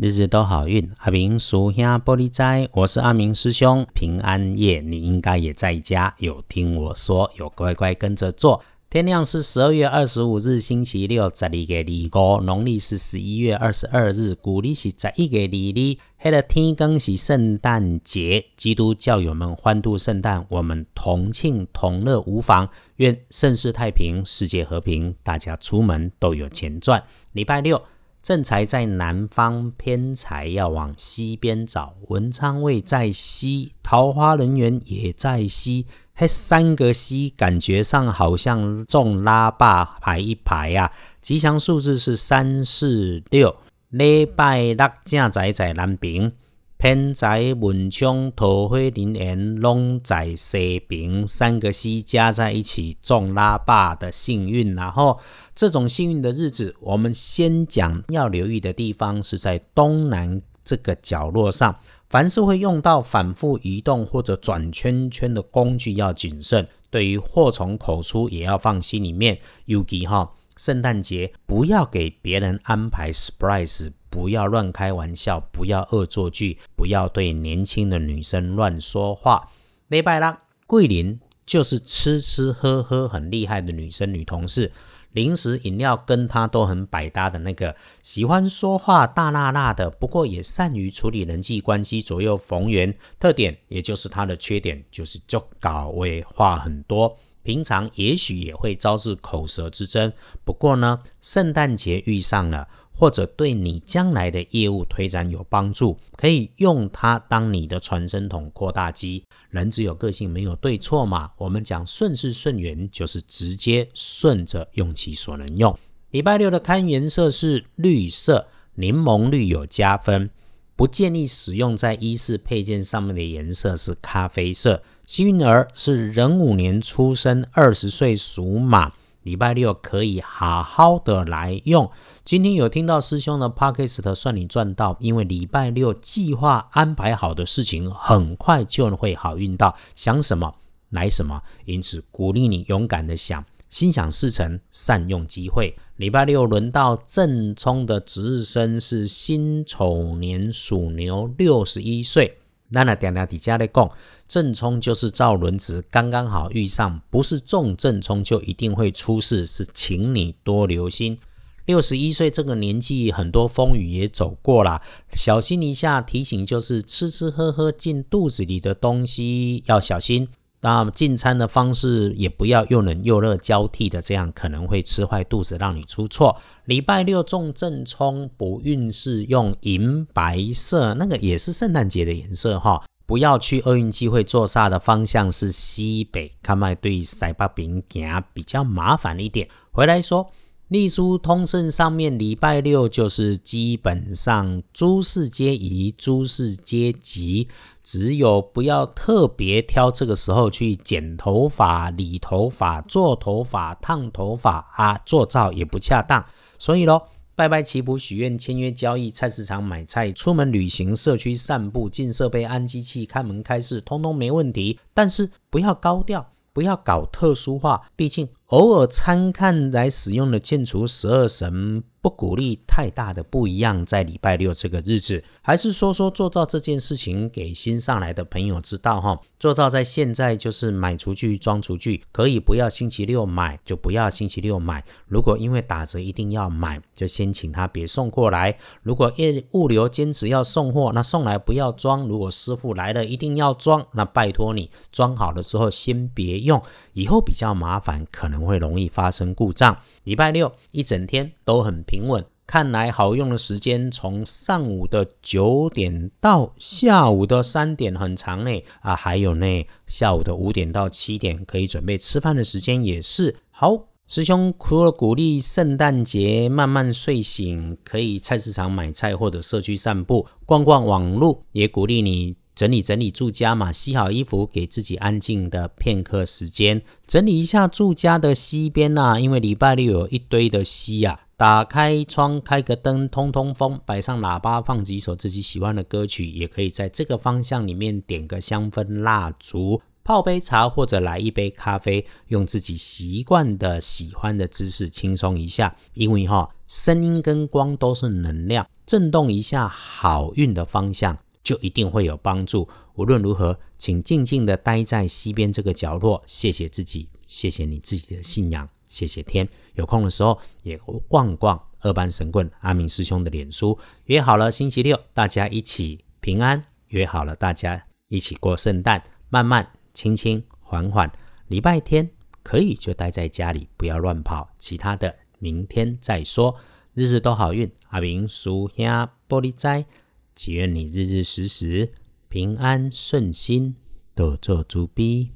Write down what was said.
日日都好运，阿明属兄玻璃斋，我是阿明师兄。平安夜你应该也在家，有听我说，有乖乖跟着做。天亮是十二月二十五日星期六，十二月二五，农历是十一月二十二日，古历是十一月二日。黑的天更是圣诞节，基督教友们欢度圣诞，我们同庆同乐无妨。愿盛世太平，世界和平，大家出门都有钱赚。礼拜六。正财在南方，偏财要往西边找。文昌位在西，桃花人缘也在西。嘿，三个西，感觉上好像中拉霸排一排啊。吉祥数字是三四六。礼拜六正财在南边。偏财文昌桃花林缘拢在西边，三个西加在一起中拉霸的幸运。然后这种幸运的日子，我们先讲要留意的地方是在东南这个角落上。凡是会用到反复移动或者转圈圈的工具要谨慎。对于祸从口出也要放心里面。尤其哈，圣诞节不要给别人安排 surprise。不要乱开玩笑，不要恶作剧，不要对年轻的女生乱说话。礼拜啦，桂林就是吃吃喝喝很厉害的女生女同事，零食饮料跟她都很百搭的那个，喜欢说话大辣辣的，不过也善于处理人际关系，左右逢源。特点也就是她的缺点，就是就搞为话很多，平常也许也会招致口舌之争。不过呢，圣诞节遇上了。或者对你将来的业务推展有帮助，可以用它当你的传声筒、扩大机。人只有个性，没有对错嘛。我们讲顺势顺缘，就是直接顺着用其所能用。礼拜六的看颜色是绿色，柠檬绿有加分，不建议使用在衣饰配件上面的颜色是咖啡色。幸运儿是壬午年出生，二十岁属马。礼拜六可以好好的来用。今天有听到师兄的 podcast，算你赚到。因为礼拜六计划安排好的事情，很快就会好运到，想什么来什么。因此鼓励你勇敢的想，心想事成，善用机会。礼拜六轮到正冲的值日生是辛丑年属牛，六十一岁。那那点点底下的讲，正冲就是造轮值刚刚好遇上，不是重正冲就一定会出事，是请你多留心。六十一岁这个年纪，很多风雨也走过了，小心一下。提醒就是吃吃喝喝进肚子里的东西要小心。那进餐的方式也不要又冷又热交替的，这样可能会吃坏肚子，让你出错。礼拜六重正冲，补运势用银白色，那个也是圣诞节的颜色哈。不要去厄运机会坐煞的方向是西北，看卖对塞巴饼行比较麻烦一点。回来说。隶书通胜上面，礼拜六就是基本上诸事皆宜，诸事皆吉，只有不要特别挑这个时候去剪头发、理头发、做头发、烫头发啊，做照也不恰当。所以咯，拜拜祈福、许愿、签约交易、菜市场买菜、出门旅行、社区散步、进设备、安机器、开门开市，通通没问题。但是不要高调，不要搞特殊化，毕竟。偶尔参看来使用的建除十二神，不鼓励太大的不一样。在礼拜六这个日子，还是说说做到这件事情给新上来的朋友知道哈。做到在现在就是买厨具装厨具，可以不要星期六买，就不要星期六买。如果因为打折一定要买，就先请他别送过来。如果业物流坚持要送货，那送来不要装。如果师傅来了一定要装，那拜托你装好了之后先别用，以后比较麻烦，可能。会容易发生故障。礼拜六一整天都很平稳，看来好用的时间从上午的九点到下午的三点很长呢。啊，还有呢，下午的五点到七点可以准备吃饭的时间也是好。师兄除了鼓励圣诞节慢慢睡醒，可以菜市场买菜或者社区散步逛逛网路，也鼓励你。整理整理住家嘛，洗好衣服，给自己安静的片刻时间，整理一下住家的西边呐。因为礼拜六有一堆的西呀，打开窗，开个灯，通通风，摆上喇叭，放几首自己喜欢的歌曲，也可以在这个方向里面点个香氛蜡烛，泡杯茶或者来一杯咖啡，用自己习惯的、喜欢的姿势轻松一下。因为哈，声音跟光都是能量。震动一下好运的方向，就一定会有帮助。无论如何，请静静的待在西边这个角落，谢谢自己，谢谢你自己的信仰，谢谢天。有空的时候也逛逛二班神棍阿明师兄的脸书。约好了星期六大家一起平安，约好了大家一起过圣诞，慢慢、轻轻、缓缓。礼拜天可以就待在家里，不要乱跑。其他的明天再说。日日都好运，阿明属下玻璃斋，祈愿你日日时时。平安顺心，多做猪逼。